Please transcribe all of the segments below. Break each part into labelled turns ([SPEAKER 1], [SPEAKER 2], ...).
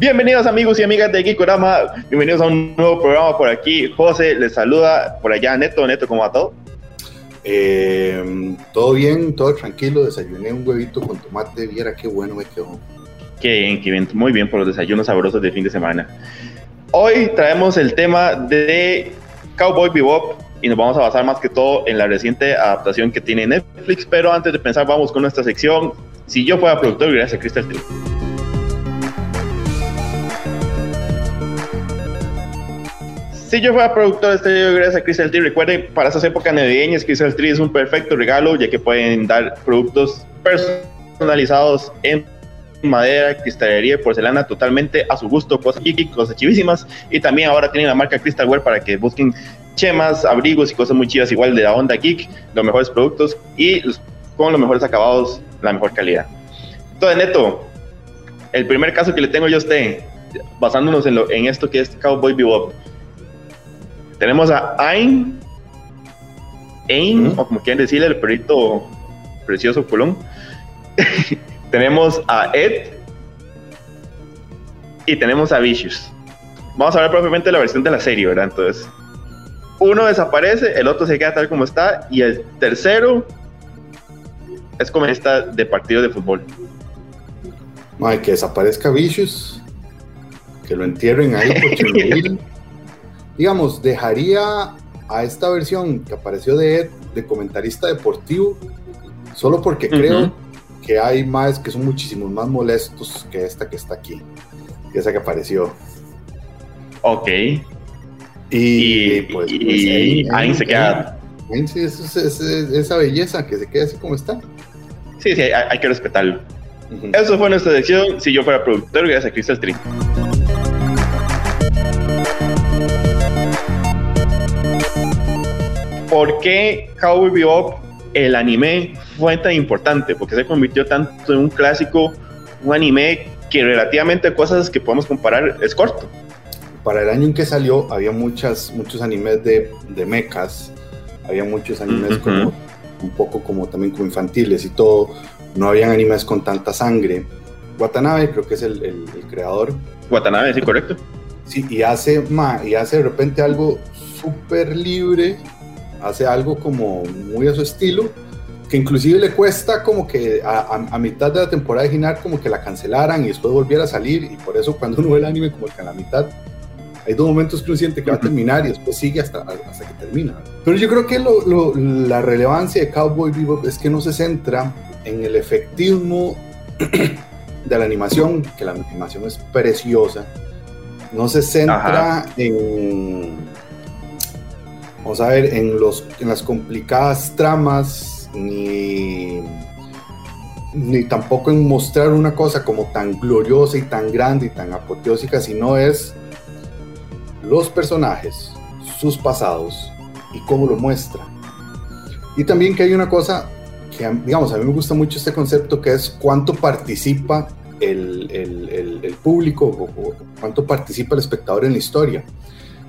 [SPEAKER 1] Bienvenidos amigos y amigas de Geekorama, bienvenidos a un nuevo programa por aquí. José les saluda por allá, Neto, Neto, ¿cómo va todo?
[SPEAKER 2] Eh, todo bien, todo tranquilo, desayuné un huevito con tomate, viera qué bueno me quedó.
[SPEAKER 1] Qué bien, qué bien, muy bien por los desayunos sabrosos de fin de semana. Hoy traemos el tema de Cowboy Bebop y nos vamos a basar más que todo en la reciente adaptación que tiene Netflix, pero antes de pensar vamos con nuestra sección. Si yo fuera productor, gracias a Crystal Tree. Si yo fuera productor de este gracias a Crystal Tree, recuerden, para esas épocas navideñas, Crystal Tree es un perfecto regalo, ya que pueden dar productos personalizados en madera, cristalería y porcelana totalmente a su gusto, cosas kiki, cosas chivísimas. Y también ahora tienen la marca Crystalware para que busquen chemas, abrigos y cosas muy chivas igual de la onda geek, los mejores productos y con los mejores acabados, la mejor calidad. Entonces, Neto, el primer caso que le tengo yo a usted, basándonos en, lo, en esto que es Cowboy Bebop, tenemos a Ain, Ain, o como quieran decirle, el perrito precioso Colón. tenemos a Ed y tenemos a Vicious. Vamos a ver propiamente la versión de la serie, ¿verdad? Entonces, uno desaparece, el otro se queda tal como está, y el tercero es como esta de partido de fútbol.
[SPEAKER 2] Ay, que desaparezca Vicious, que lo entierren ahí por digamos, dejaría a esta versión que apareció de Ed, de comentarista deportivo, solo porque creo que hay más, que son muchísimos más molestos que esta que está aquí, que esa que apareció.
[SPEAKER 1] Ok.
[SPEAKER 2] Y, pues,
[SPEAKER 1] y, pues, ahí, se queda.
[SPEAKER 2] Ahí, es, es, esa belleza que se quede así como está.
[SPEAKER 1] Sí, sí, hay, hay que respetarlo. Eso fue nuestra sección. Si yo fuera productor, gracias a Crystal Tree. ¿por qué Cowboy Bebop, el anime, fue tan importante? Porque se convirtió tanto en un clásico, un anime que relativamente cosas que podemos comparar es corto.
[SPEAKER 2] Para el año en que salió había muchas, muchos animes de, de mechas, había muchos animes como un poco como también como infantiles y todo, no habían animes con tanta sangre. Watanabe creo que es el, el, el creador.
[SPEAKER 1] Watanabe, sí, correcto.
[SPEAKER 2] Sí, y hace, ma, y hace de repente algo súper libre hace algo como muy a su estilo, que inclusive le cuesta como que a, mitad de la temporada original como que la cancelaran y después volviera a salir y por eso cuando uno ve el anime como que a la mitad hay dos momentos que uno siente que va a terminar y después sigue hasta, hasta que termina. Pero yo creo que lo, la relevancia de Cowboy Bebop es que no se centra en el efectismo de la animación, que la animación es preciosa, no se centra en vamos a ver, en, los, en las complicadas tramas, ni, ni tampoco en mostrar una cosa como tan gloriosa y tan grande y tan apoteósica, sino es los personajes, sus pasados y cómo lo muestra. Y también que hay una cosa que, digamos, a mí me gusta mucho este concepto que es cuánto participa el, el, el, público o, o cuánto participa el espectador en la historia.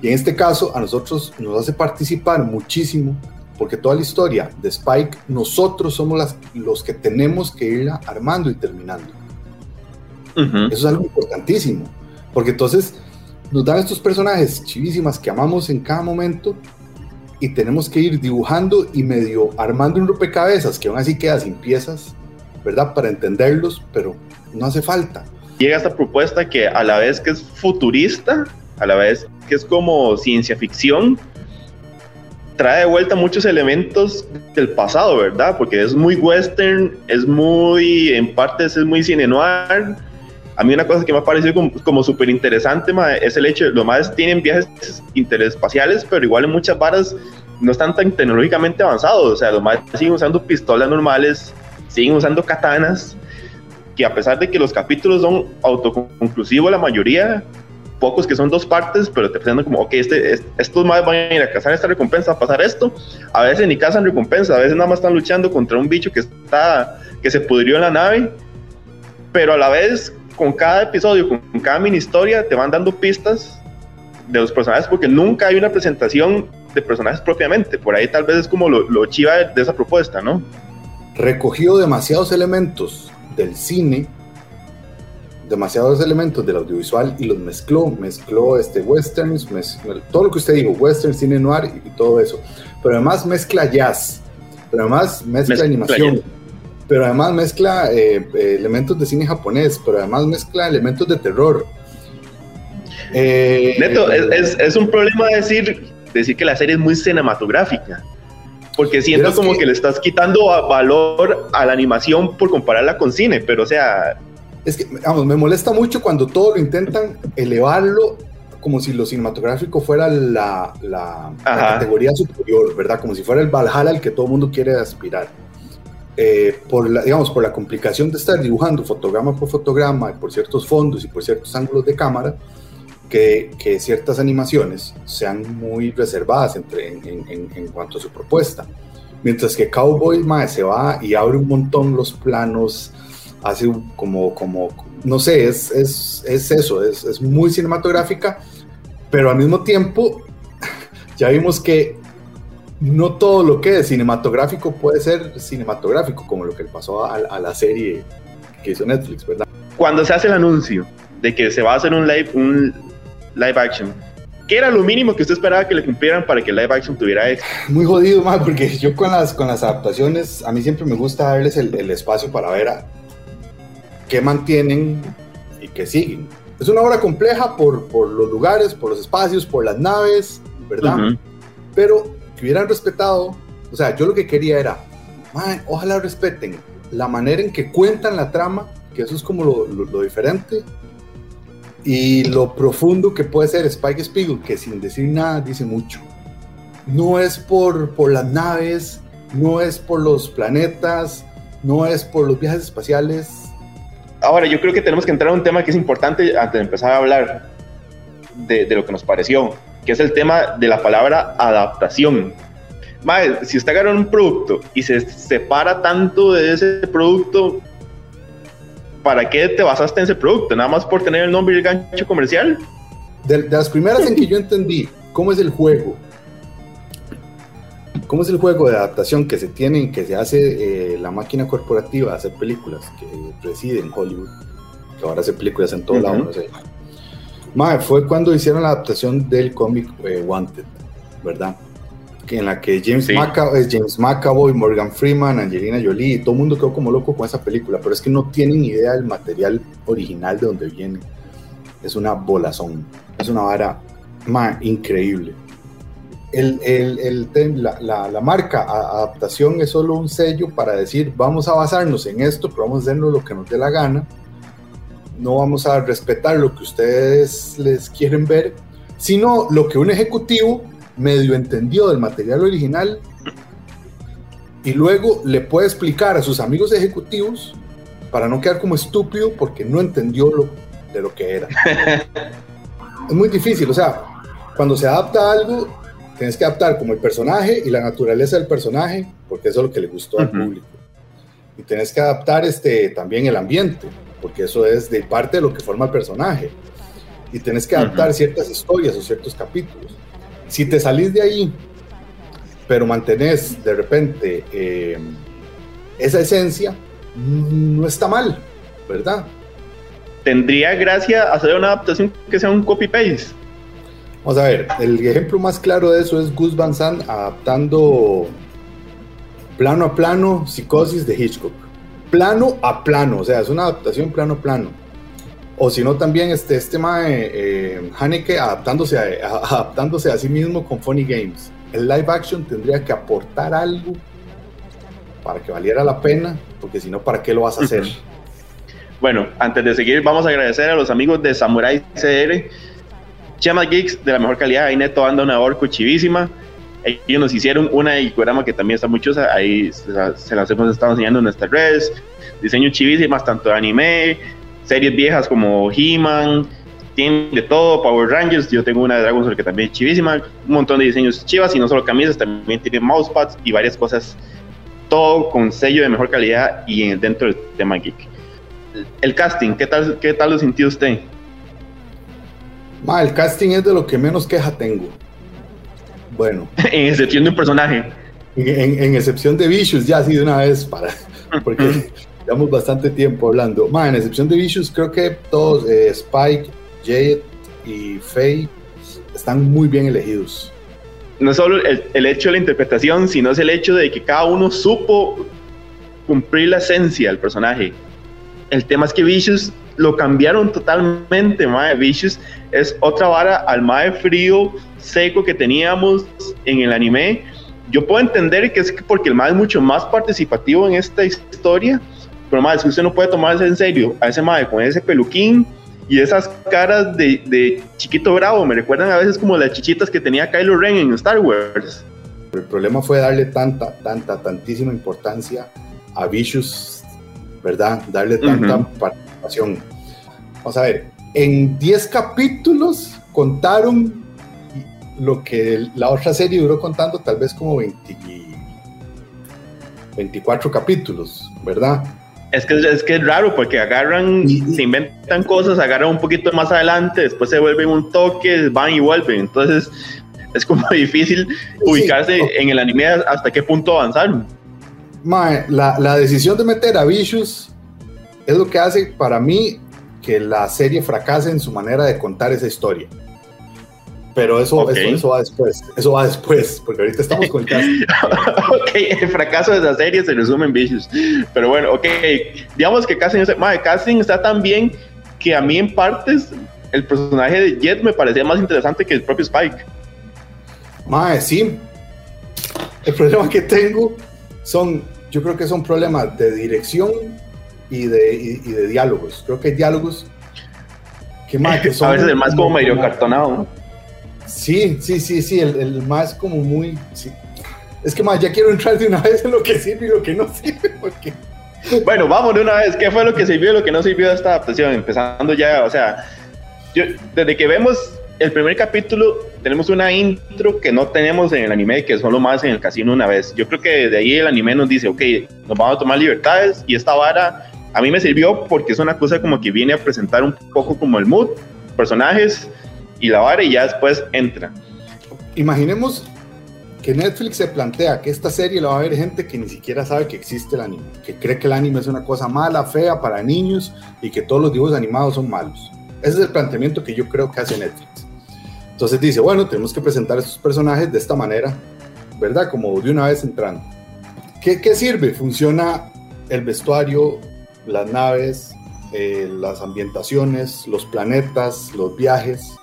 [SPEAKER 2] Y en este caso a nosotros nos hace participar muchísimo porque toda la historia de Spike nosotros somos las, los que tenemos que irla armando y terminando. Eso es algo importantísimo, porque entonces nos dan estos personajes chivísimas que amamos en cada momento y tenemos que ir dibujando y medio armando un rompecabezas que aún así queda sin piezas, ¿verdad? Para entenderlos, pero no hace falta.
[SPEAKER 1] Llega esta propuesta que a la vez que es futurista, a la vez que es como ciencia ficción, trae de vuelta muchos elementos del pasado, ¿verdad? Porque es muy western, es muy, en partes es muy cine noir. A mí una cosa que me ha parecido como, como súper interesante es el hecho de los más tienen viajes interespaciales, pero igual en muchas varas no están tan tecnológicamente avanzados. O sea, los más siguen usando pistolas normales, siguen usando katanas, que a pesar de que los capítulos son autoconclusivos la mayoría, pocos que son dos partes, pero te presentan como, ok, este, estos más van a ir a cazar esta recompensa, a pasar esto. A veces ni cazan recompensa, a veces nada más están luchando contra un bicho que está, que se pudrió en la nave, pero a la vez, con cada episodio, con, cada mini historia, te van dando pistas de los personajes porque nunca hay una presentación de personajes propiamente. Por ahí tal vez es como lo, lo chiva de, esa propuesta, ¿no?
[SPEAKER 2] Recogió demasiados elementos del cine, demasiados elementos del audiovisual y los mezcló, mezcló este westerns, todo lo que usted dijo, western, cine noir y, todo eso. Pero además mezcla jazz, pero además mezcla, animación. Pero además mezcla eh, eh, elementos de cine japonés, pero además mezcla elementos de terror.
[SPEAKER 1] Eh, Neto, es, es, un problema decir decir que la serie es muy cinematográfica. Porque siento como que... le estás quitando valor a la animación por compararla con cine, pero o sea...
[SPEAKER 2] Es que, vamos, me molesta mucho cuando todo lo intentan elevarlo como si lo cinematográfico fuera la, la, categoría superior, ¿verdad? Como si fuera el Valhalla al que todo el mundo quiere aspirar. Eh, por la, digamos, por la complicación de estar dibujando fotograma por fotograma, por ciertos fondos y por ciertos ángulos de cámara, que, ciertas animaciones sean muy reservadas entre, en, cuanto a su propuesta. Mientras que Cowboy se va y abre un montón los planos, hace como, como no sé, es, es, es eso, es, es muy cinematográfica, pero al mismo tiempo ya vimos que no todo lo que es cinematográfico puede ser cinematográfico, como lo que le pasó a, a, la serie que hizo Netflix, ¿verdad?
[SPEAKER 1] Cuando se hace el anuncio de que se va a hacer un live, un live action. ¿Qué era lo mínimo que usted esperaba que le cumplieran para que el live action tuviera éxito?
[SPEAKER 2] Muy jodido, más porque yo con las, con las adaptaciones, a mí siempre me gusta darles el, el espacio para ver a qué mantienen y qué siguen. Es una obra compleja por, por los lugares, por los espacios, por las naves, ¿verdad? Pero que hubieran respetado, o sea, yo lo que quería era, ojalá respeten la manera en que cuentan la trama, que eso es como lo, lo diferente, y lo profundo que puede ser Spike Spiegel, que sin decir nada dice mucho. No es por, por las naves, no es por los planetas, no es por los viajes espaciales.
[SPEAKER 1] Ahora, yo creo que tenemos que entrar a un tema que es importante antes de empezar a hablar de, de lo que nos pareció, que es el tema de la palabra adaptación. si usted agarra un producto y se separa tanto de ese producto, ¿para qué te basaste en ese producto? ¿Nada más por tener el nombre y el gancho comercial?
[SPEAKER 2] De, las primeras en que yo entendí cómo es el juego, cómo es el juego de adaptación que se tiene, que se hace eh, la máquina corporativa de hacer películas que reside en Hollywood, que ahora hace películas en todo lado, no sé. fue cuando hicieron la adaptación del cómic eh, Wanted, ¿verdad? en la que James, sí. McAvoy, James McAvoy, Morgan Freeman, Angelina Jolie, todo el mundo quedó como loco con esa película, pero es que no tienen idea del material original de donde viene. Es una bolazón, es una vara increíble. El, el, el, la, la, la, marca adaptación es solo un sello para decir vamos a basarnos en esto, pero vamos a hacernos lo que nos dé la gana. No vamos a respetar lo que ustedes les quieren ver, sino lo que un ejecutivo medio entendió del material original y luego le puede explicar a sus amigos ejecutivos para no quedar como estúpido porque no entendió lo, de lo que era. es muy difícil, o sea, cuando se adapta algo, tienes que adaptar como el personaje y la naturaleza del personaje, porque eso es lo que le gustó al público. Y tienes que adaptar este, también el ambiente, porque eso es de parte de lo que forma el personaje. Y tienes que adaptar ciertas historias o ciertos capítulos. Si te salís de ahí, pero mantenés de repente eh, esa esencia, no está mal, ¿verdad?
[SPEAKER 1] Tendría gracia hacer una adaptación que sea un copy-paste.
[SPEAKER 2] Vamos a ver, el ejemplo más claro de eso es Gus Van Sant adaptando plano a plano Psicosis de Hitchcock. Plano a plano, o sea, es una adaptación plano a plano o si no también este, este mae, eh, Haneke adaptándose a, adaptándose a sí mismo con Funny Games. El live action tendría que aportar algo para que valiera la pena, porque si no, ¿para qué lo vas a hacer?
[SPEAKER 1] Bueno, antes de seguir, vamos a agradecer a los amigos de Samurai CR, Chama Geeks de la mejor calidad, ahí Neto anda una orco chivísima. Ellos nos hicieron una programa que también está muy chusa, ahí se, las hemos estado enseñando en nuestras redes. Diseño chivísimas, tanto de anime, series viejas como He-Man, tiene de todo, Power Rangers, yo tengo una de Dragon Ball que también es chivísima, un montón de diseños chivas y no solo camisas, también tiene mousepads y varias cosas, todo con sello de mejor calidad y dentro del tema geek. El casting, ¿qué tal, qué tal lo sintió usted?
[SPEAKER 2] Ma, el casting es de lo que menos queja tengo. Bueno.
[SPEAKER 1] en excepción de un personaje.
[SPEAKER 2] En, excepción de Vicious, ya así de una vez, para, porque llevamos bastante tiempo hablando. Ma, en excepción de Vicious, creo que todos, eh, Spike, Jade y Faye, están muy bien elegidos.
[SPEAKER 1] No solo el, el, hecho de la interpretación, sino es el hecho de que cada uno supo cumplir la esencia del personaje. El tema es que Vicious lo cambiaron totalmente, mae. Vicious es otra vara al mae frío, seco que teníamos en el anime. Yo puedo entender que es porque el mae es mucho más participativo en esta historia, pero mae, si usted no puede tomarse en serio a ese mae con ese peluquín y esas caras de, de chiquito bravo, me recuerdan a veces como las chichitas que tenía Kylo Ren en Star Wars.
[SPEAKER 2] El problema fue darle tanta, tanta, tantísima importancia a Vicious, ¿verdad? Darle tanta participación. Vamos a ver, en 10 capítulos contaron lo que la otra serie duró contando tal vez como 20, 24 capítulos, ¿verdad?
[SPEAKER 1] Es que, es que es raro porque agarran, se inventan cosas, agarran un poquito más adelante, después se vuelven un toque, van y vuelven. Entonces es como difícil ubicarse en el anime hasta qué punto avanzaron.
[SPEAKER 2] Mae, la, la, decisión de meter a Vicious es lo que hace para mí que la serie fracase en su manera de contar esa historia. Pero eso, eso, va después, eso va después, porque ahorita estamos con el caso.
[SPEAKER 1] ok, el fracaso de esa serie se resume en Vicious. Pero bueno, ok, digamos que Casting, mae, casting está tan bien que a mí en partes el personaje de Jet me parecía más interesante que el propio Spike.
[SPEAKER 2] Mae, sí. El problema que tengo son, yo creo que son problemas de dirección y de, y, de diálogos. Creo que hay diálogos
[SPEAKER 1] que más que son... A veces el más como medio cartonado.
[SPEAKER 2] Sí, sí, sí, sí, el, el más como muy... Es que más, ya quiero entrar de una vez en lo que sirve y lo que no sirve, porque...
[SPEAKER 1] Bueno, vamos de una vez. ¿Qué fue lo que sirvió y lo que no sirvió de esta adaptación? Empezando ya, o sea, yo, desde que vemos el primer capítulo tenemos una intro que no tenemos en el anime, que solo más en el casino una vez. Yo creo que de ahí el anime nos dice, ok, nos vamos a tomar libertades y esta vara a mí me sirvió porque es una cosa como que viene a presentar un poco como el mood, personajes y la vara y ya después entra.
[SPEAKER 2] Imaginemos que Netflix se plantea que esta serie la va a ver gente que ni siquiera sabe que existe el anime, que cree que el anime es una cosa mala, fea para niños y que todos los dibujos animados son malos. Ese es el planteamiento que yo creo que hace Netflix. Entonces dice, bueno, tenemos que presentar a estos personajes de esta manera, ¿verdad? Como de una vez entrando. ¿Qué, qué sirve? Funciona el vestuario, las naves, eh, las ambientaciones, los planetas, los viajes,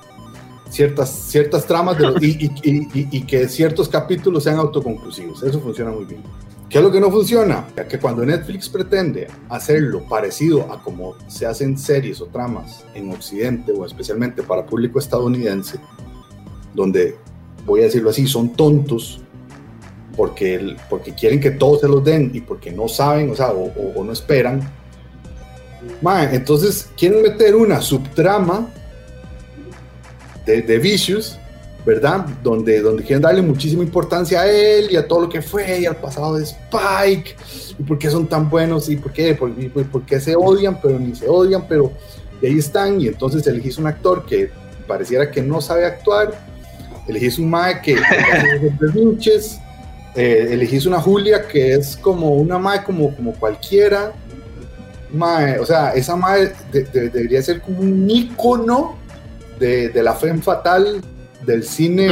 [SPEAKER 2] ciertas, ciertas tramas y, y, que ciertos capítulos sean autoconclusivos. Eso funciona muy bien. ¿Qué es lo que no funciona? Que cuando Netflix pretende hacerlo parecido a como se hacen series o tramas en Occidente o especialmente para público estadounidense, donde, voy a decirlo así, son tontos porque, porque quieren que todos se los den y porque no saben, o sea, o, no esperan. Entonces quieren meter una subtrama de, de Vicious ¿verdad? Donde, donde quieren darle muchísima importancia a él y a todo lo que fue y al pasado de Spike. Y por qué son tan buenos y por qué, por, por qué se odian, pero ni se odian, pero ahí están. Y entonces elegís un actor que pareciera que no sabe actuar, elegís un Mae que, que eh, elegís una Julia que es como una Mae como, como cualquiera, Mae, o sea, esa Mae debería ser como un ícono de, de la fe fatal del cine,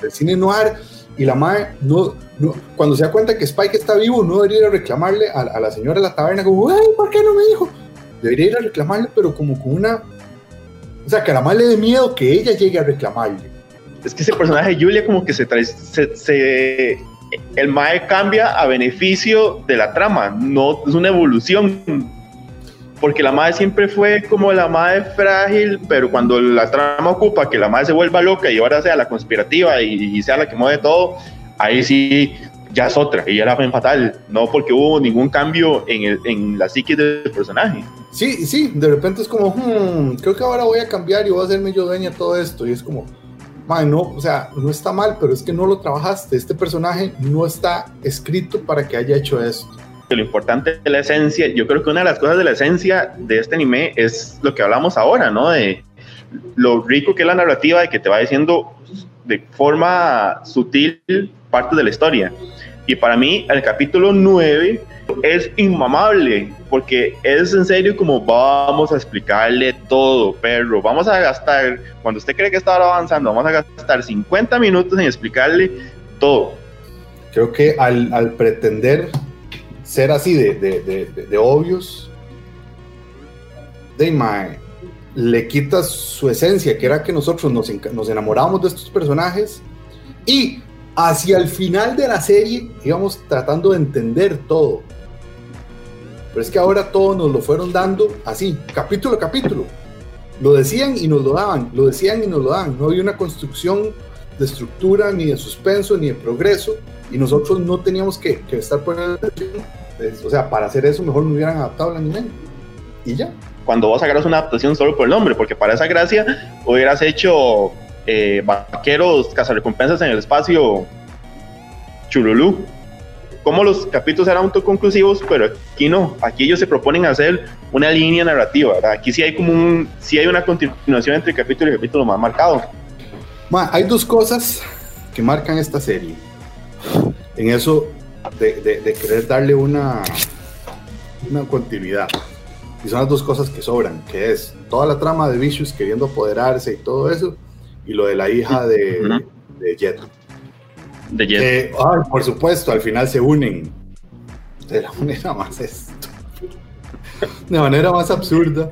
[SPEAKER 2] del cine noir, y la madre no, no, cuando se da cuenta que Spike está vivo, no debería ir a reclamarle a, la señora de la taberna como, ay, ¿por qué no me dijo? Debería ir a reclamarle, pero como con una... O sea, que a la madre le dé miedo que ella llegue a reclamarle.
[SPEAKER 1] Es que ese personaje de Julia como que se trae... Se, el Mae cambia a beneficio de la trama, no es una evolución porque la madre siempre fue como la madre frágil, pero cuando la trama ocupa que la madre se vuelva loca y ahora sea la conspirativa y, sea la que mueve todo, ahí sí ya es otra, y fue fatal, no porque hubo ningún cambio en, el, en la psique del personaje.
[SPEAKER 2] Sí, sí, de repente es como, hmm, creo que ahora voy a cambiar y voy a hacerme yo dueña todo esto, y es como, madre, no, o sea, no está mal, pero es que no lo trabajaste, este personaje no está escrito para que haya hecho esto
[SPEAKER 1] lo importante de la esencia, yo creo que una de las cosas de la esencia de este anime es lo que hablamos ahora, ¿no? De lo rico que es la narrativa de que te va diciendo de forma sutil parte de la historia. Y para mí el capítulo 9 es inmamable, porque es en serio como vamos a explicarle todo, perro. Vamos a gastar, cuando usted cree que está avanzando, vamos a gastar 50 minutos en explicarle todo.
[SPEAKER 2] Creo que al, al pretender ser así de, de, de, de obvios, mae, le quitas su esencia, que era que nosotros nos, nos enamorábamos de estos personajes y hacia el final de la serie íbamos tratando de entender todo. Pero es que ahora todo nos lo fueron dando así, capítulo a capítulo. Lo decían y nos lo daban, lo decían y nos lo daban. No había una construcción de estructura, ni de suspenso, ni de progreso. Y nosotros no teníamos que, estar O sea, para hacer eso mejor no hubieran adaptado el anime. Y ya.
[SPEAKER 1] Cuando vos agarras una adaptación solo por el nombre, porque para esa gracia hubieras hecho eh, vaqueros cazarrecompensas en el espacio Chululú. Como los capítulos eran autoconclusivos, pero aquí no. Aquí ellos se proponen hacer una línea narrativa. Aquí sí hay como un, sí hay una continuación entre capítulo y capítulo más marcado.
[SPEAKER 2] hay dos cosas que marcan esta serie. En eso de, de, querer darle una, una continuidad. Y son las dos cosas que sobran, que es toda la trama de Vicious queriendo apoderarse y todo eso, y lo de la hija de, de Jet.
[SPEAKER 1] De Jet.
[SPEAKER 2] Eh, por supuesto, al final se unen de la manera más de manera más absurda.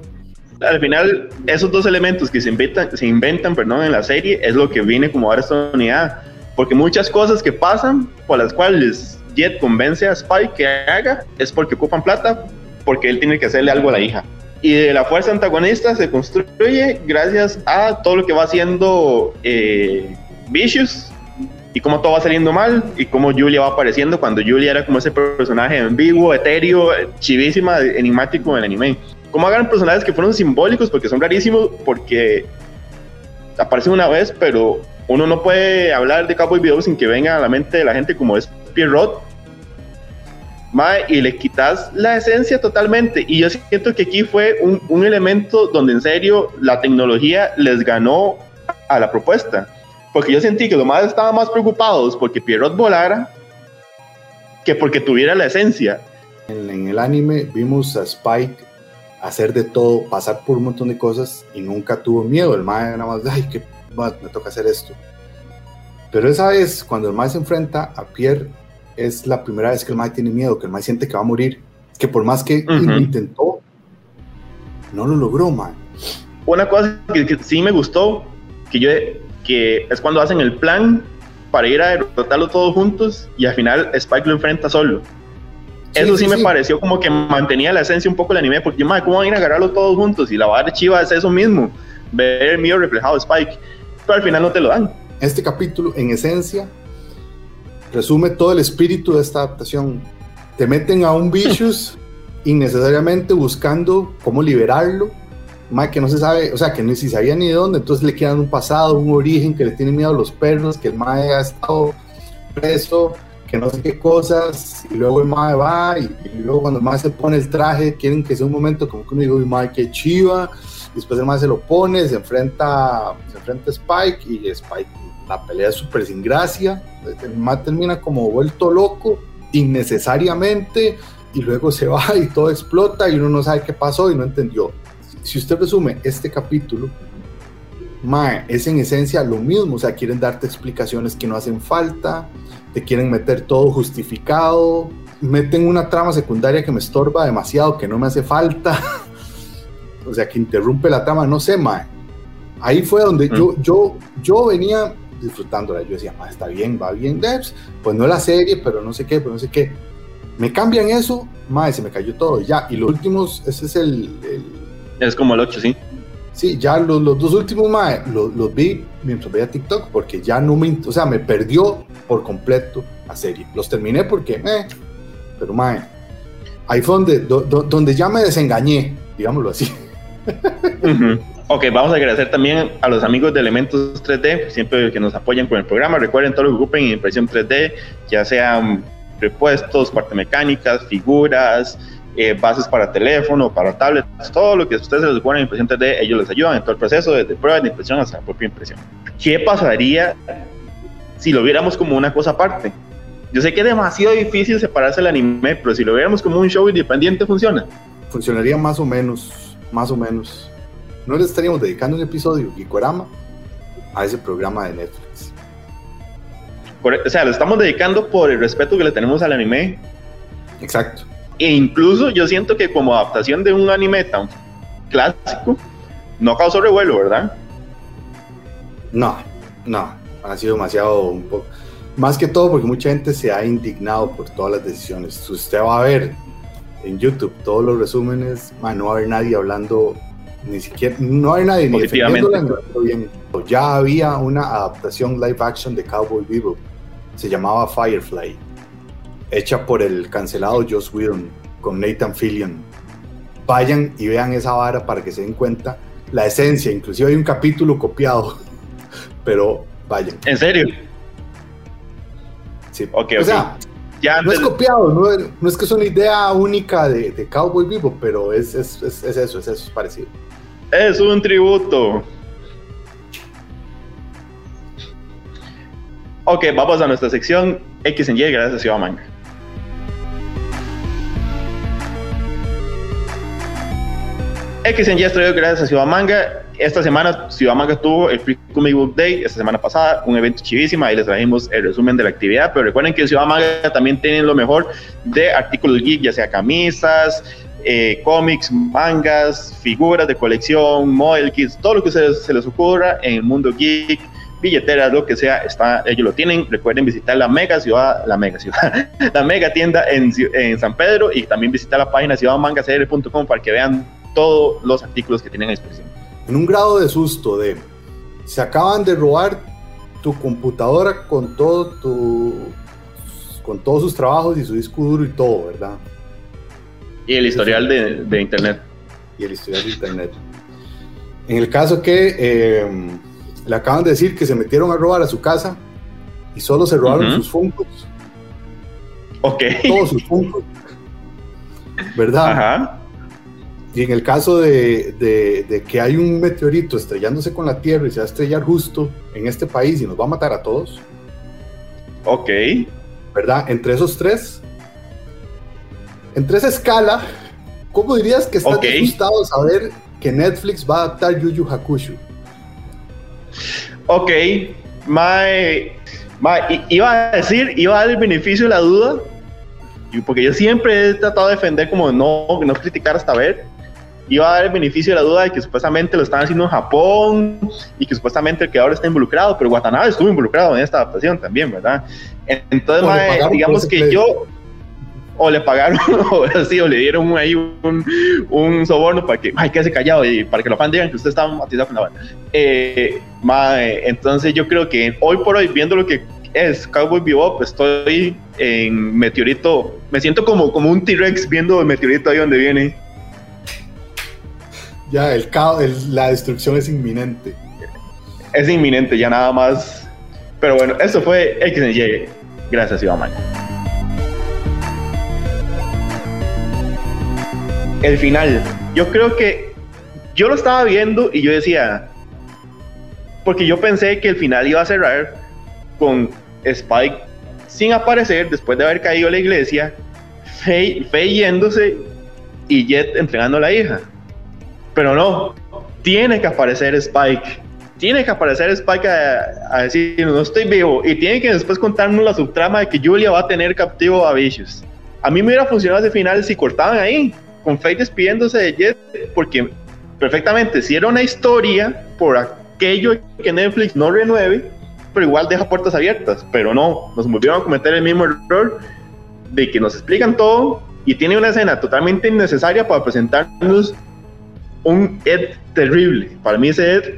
[SPEAKER 1] Al final, esos dos elementos que se inventan, se inventan perdón, en la serie es lo que viene como a dar esta unidad. Porque muchas cosas que pasan por las cuales Jet convence a Spike que haga es porque ocupan plata, porque él tiene que hacerle algo a la hija y de la fuerza antagonista se construye gracias a todo lo que va haciendo eh, Vicious y cómo todo va saliendo mal y cómo Julia va apareciendo cuando Julia era como ese personaje ambiguo, etéreo, chivísima, enigmático en el anime. Cómo hagan personajes que fueron simbólicos porque son rarísimos, porque aparecen una vez, pero uno no puede hablar de Cowboy Video sin que venga a la mente de la gente como es Pierrot y le quitas la esencia totalmente. Y yo siento que aquí fue un, un, elemento donde en serio la tecnología les ganó a la propuesta. Porque yo sentí que los más estaban más preocupados porque Pierrot volara que porque tuviera la esencia.
[SPEAKER 2] En, en el anime vimos a Spike hacer de todo, pasar por un montón de cosas y nunca tuvo miedo. El mae nada más, ay, que me toca hacer esto. Pero esa vez, cuando el mae se enfrenta a Pierre es la primera vez que el Mae tiene miedo, que el Mae siente que va a morir, que por más que intentó, no lo logró, Mae.
[SPEAKER 1] Una cosa que, sí me gustó, que yo que es cuando hacen el plan para ir a derrotarlo todos juntos y al final Spike lo enfrenta solo. eso sí, me pareció como que mantenía la esencia un poco del anime, porque, madre, ¿cómo van a ir a agarrarlo todos juntos? Y la barra chiva es eso mismo, ver el mío reflejado Spike, pero al final no te lo dan.
[SPEAKER 2] Este capítulo, en esencia, resume todo el espíritu de esta adaptación. Te meten a un Vicious innecesariamente buscando cómo liberarlo, más que no se sabe, o sea, que no se sabía ni de dónde, entonces le quedan un pasado, un origen, que le tiene miedo a los perros, que el Mae ha estado preso, que no sé qué cosas, y luego el Mae va, y, luego cuando el Mae se pone el traje, quieren que sea un momento como que uno digo, Mae, qué chiva, después el Mae se lo pone, se enfrenta, se enfrenta a Spike, y Spike la pelea es súper sin gracia, el más termina como vuelto loco innecesariamente y luego se va y todo explota y uno no sabe qué pasó y no entendió. Si usted resume este capítulo, Mae, es en esencia lo mismo, o sea, quieren darte explicaciones que no hacen falta, te quieren meter todo justificado, meten una trama secundaria que me estorba demasiado, que no me hace falta, o sea, que interrumpe la trama, no sé, Mae. Ahí fue donde yo, mm. yo, yo venía disfrutándola. Yo decía, está bien, va bien, Debs, pues no la serie, pero no sé qué, pero no sé qué. Me cambian eso, más se me cayó todo, ya. Y los últimos, ese es el.
[SPEAKER 1] es como el 8, sí.
[SPEAKER 2] Sí, ya los, los dos últimos, mae, los, los, vi mientras veía TikTok, porque ya no me. O sea, me perdió por completo la serie. Los terminé porque, eh, pero mae, ahí fue donde, donde ya me desengañé, digámoslo así.
[SPEAKER 1] Ok, vamos a agradecer también a los amigos de Elementos 3D, siempre que nos apoyan con el programa. Recuerden todo lo que ocupen en impresión 3D, ya sean repuestos, parte mecánicas, figuras, eh, bases para teléfono, para tablets, todo lo que ustedes les ponen en impresión 3D, ellos les ayudan en todo el proceso, desde prueba de impresión hasta la propia impresión. ¿Qué pasaría si lo viéramos como una cosa aparte? Yo sé que es demasiado difícil separarse del anime, pero si lo viéramos como un show independiente, funciona.
[SPEAKER 2] Funcionaría más o menos, más o menos. No le estaríamos dedicando un episodio, Gikorama, a ese programa de Netflix.
[SPEAKER 1] o sea, lo estamos dedicando por el respeto que le tenemos al anime.
[SPEAKER 2] Exacto.
[SPEAKER 1] E incluso yo siento que como adaptación de un anime tan clásico, no causó revuelo, ¿verdad?
[SPEAKER 2] No, no, ha sido demasiado un poco. Más que todo porque mucha gente se ha indignado por todas las decisiones. Usted va a ver en YouTube todos los resúmenes, no va a haber nadie hablando, ni siquiera, no haber nadie ni bien. Ya había una adaptación live action de Cowboy Vivo, se llamaba Firefly hecha por el cancelado Joss Whedon con Nathan Fillion. Vayan y vean esa vara para que se den cuenta la esencia. Inclusive hay un capítulo copiado, pero vayan.
[SPEAKER 1] ¿En serio?
[SPEAKER 2] Sí. Okay, o sea, ya no es copiado, no, es que es una idea única de, Cowboy Vivo, pero es, es, es, es, eso, es eso, es parecido.
[SPEAKER 1] Es un tributo. Ok, vamos a nuestra sección X en Y gracias Ciudad Manga. X en ya traído gracias a Ciudad Manga. Esta semana Ciudad Manga tuvo el Free Comic Book Day, esta semana pasada, un evento chivísimo, ahí les trajimos el resumen de la actividad, pero recuerden que Ciudad Manga también tienen lo mejor de artículos geek, ya sea camisas, eh, cómics, mangas, figuras de colección, model kits, todo lo que se, les ocurra en el mundo geek, billeteras, lo que sea, ellos lo tienen. Recuerden visitar la mega ciudad, la mega ciudad, la mega tienda en, en San Pedro y también visitar la página ciudadmangacr.com para que vean todos los artículos que tienen a disposición.
[SPEAKER 2] En un grado de susto de, se acaban de robar tu computadora con todo tu, con todos sus trabajos y su disco duro y todo, ¿verdad?
[SPEAKER 1] Y el historial de, de internet.
[SPEAKER 2] Y el historial de internet. En el caso que eh, le acaban de decir que se metieron a robar a su casa y solo se robaron sus funcos.
[SPEAKER 1] Ok.
[SPEAKER 2] Todos sus funcos. ¿Verdad? Ajá. Y en el caso de, que hay un meteorito estrellándose con la Tierra y se va a estrellar justo en este país y nos va a matar a todos.
[SPEAKER 1] Ok.
[SPEAKER 2] ¿Verdad? Entre esos tres, entre esa escala, ¿cómo dirías que estás asustado saber que Netflix va a adaptar Yu Yu Hakusho?
[SPEAKER 1] Ok, my, iba a decir, iba a dar el beneficio de la duda, porque yo siempre he tratado de defender como no, no criticar hasta ver, iba a dar el beneficio de la duda de que supuestamente lo están haciendo en Japón y que supuestamente el creador está involucrado, pero Watanabe estuvo involucrado en esta adaptación también, ¿verdad? Entonces, digamos que yo, o le pagaron, o así, o le dieron ahí un, un soborno para que, ay, quédese callado y para que los fans digan que usted estaba matizado con la banda. Eh, entonces yo creo que hoy por hoy, viendo lo que es Cowboy Bebop, estoy en Meteorito, me siento como, como un T-Rex viendo el meteorito ahí donde viene
[SPEAKER 2] ya, el caos, la destrucción es inminente.
[SPEAKER 1] Es inminente, ya nada más. Pero bueno, eso fue XNY. Gracias, Iván. El final. Yo creo que yo lo estaba viendo y yo decía, porque yo pensé que el final iba a cerrar con Spike sin aparecer después de haber caído la iglesia, Faye, yéndose y Jet entregando a la hija. Pero no, tiene que aparecer Spike. Tiene que aparecer Spike a, decir, no estoy vivo. Y tiene que después contarnos la subtrama de que Julia va a tener captivo a Vicious. A mí me hubiera funcionado ese final si cortaban ahí, con Faye despidiéndose de Jet, porque perfectamente, si era una historia por aquello que Netflix no renueve, pero igual deja puertas abiertas. Pero no, nos volvieron a cometer el mismo error de que nos explican todo y tiene una escena totalmente innecesaria para presentarnos un Ed terrible. Para mí ese Ed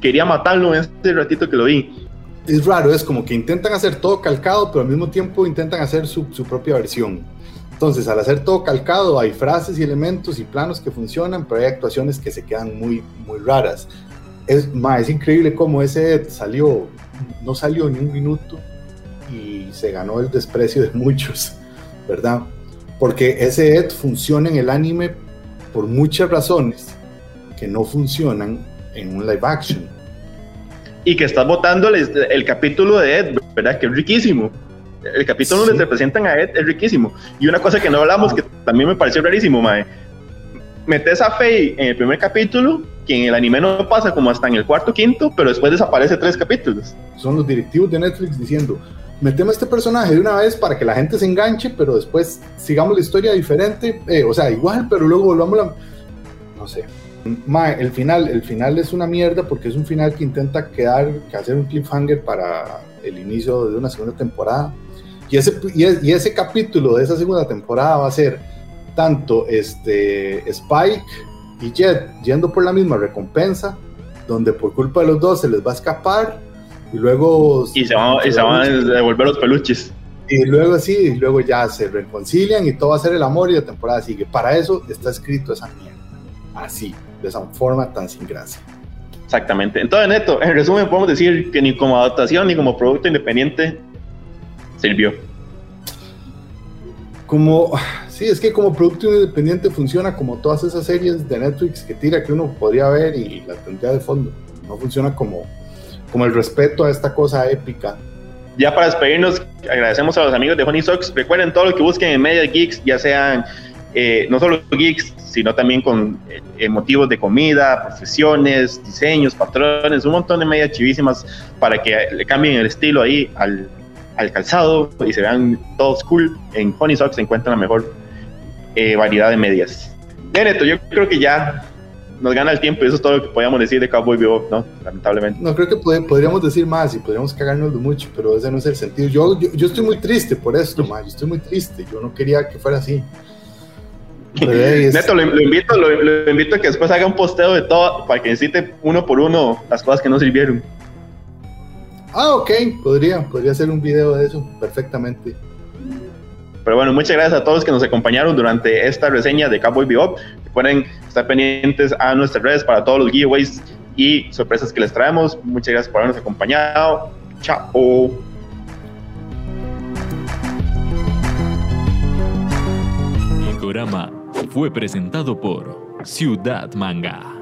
[SPEAKER 1] quería matarlo en ese ratito que lo vi.
[SPEAKER 2] Es raro, es como que intentan hacer todo calcado, pero al mismo tiempo intentan hacer su, propia versión. Entonces, al hacer todo calcado, hay frases y elementos y planos que funcionan, pero hay actuaciones que se quedan muy, muy raras. Es, más es increíble cómo ese Ed salió, no salió ni un minuto y se ganó el desprecio de muchos, ¿verdad? Porque ese Ed funciona en el anime por muchas razones que no funcionan en un live action.
[SPEAKER 1] Y que estás votando el, capítulo de Ed, ¿verdad? Que es riquísimo. El capítulo donde te presentan a Ed es riquísimo. Y una cosa que no hablamos, que también me pareció rarísimo, mae. Metes a Faye en el primer capítulo, que en el anime no pasa como hasta en el cuarto, quinto, pero después desaparece tres capítulos.
[SPEAKER 2] Son los directivos de Netflix diciendo, metemos este personaje de una vez para que la gente se enganche, pero después sigamos la historia diferente, eh, o sea, igual, pero luego volvamos a... No sé. el final, el final es una mierda porque es un final que intenta quedar, que hacer un cliffhanger para el inicio de una segunda temporada. Y ese, y ese capítulo de esa segunda temporada va a ser tanto este Spike y Jet yendo por la misma recompensa, donde por culpa de los dos se les va a escapar y luego...
[SPEAKER 1] Y se, van, y se van a devolver los peluches.
[SPEAKER 2] Y luego sí, y luego ya se reconcilian y todo va a ser el amor y la temporada sigue. Para eso está escrito esa mierda. Así, de esa forma tan sin gracia.
[SPEAKER 1] Exactamente. Entonces, Neto, en resumen podemos decir que ni como adaptación ni como producto independiente sirvió.
[SPEAKER 2] Como, sí, es que como producto independiente funciona como todas esas series de Netflix que tira que uno podría ver y la tendría de fondo. No funciona como como el respeto a esta cosa épica.
[SPEAKER 1] Ya para despedirnos, agradecemos a los amigos de Honey Sox. Recuerden todo lo que busquen en Media Geeks, ya sean eh, no solo geeks, sino también con eh, motivos de comida, profesiones, diseños, patrones, un montón de medias chivísimas para que le cambien el estilo ahí al, al calzado y se vean todos cool. En Honey Socks se encuentra la mejor eh, variedad de medias. Neto, yo creo que ya nos gana el tiempo y eso es todo lo que podíamos decir de Cowboy Bebop, ¿no? Lamentablemente.
[SPEAKER 2] No, creo que podríamos decir más y podríamos cagarnos de mucho, pero ese no es el sentido. Yo, yo, estoy muy triste por esto, man. yo estoy muy triste, yo no quería que fuera así.
[SPEAKER 1] Neto, lo, invito, lo, invito a que después haga un posteo de todo para que necesite uno por uno las cosas que no sirvieron.
[SPEAKER 2] Ah, ok, podría, podría hacer un video de eso perfectamente.
[SPEAKER 1] Pero bueno, muchas gracias a todos que nos acompañaron durante esta reseña de Cowboy Bebop. Pueden estar pendientes a nuestras redes para todos los giveaways y sorpresas que les traemos. Muchas gracias por habernos acompañado. Chao.
[SPEAKER 3] El programa fue presentado por Ciudad Manga.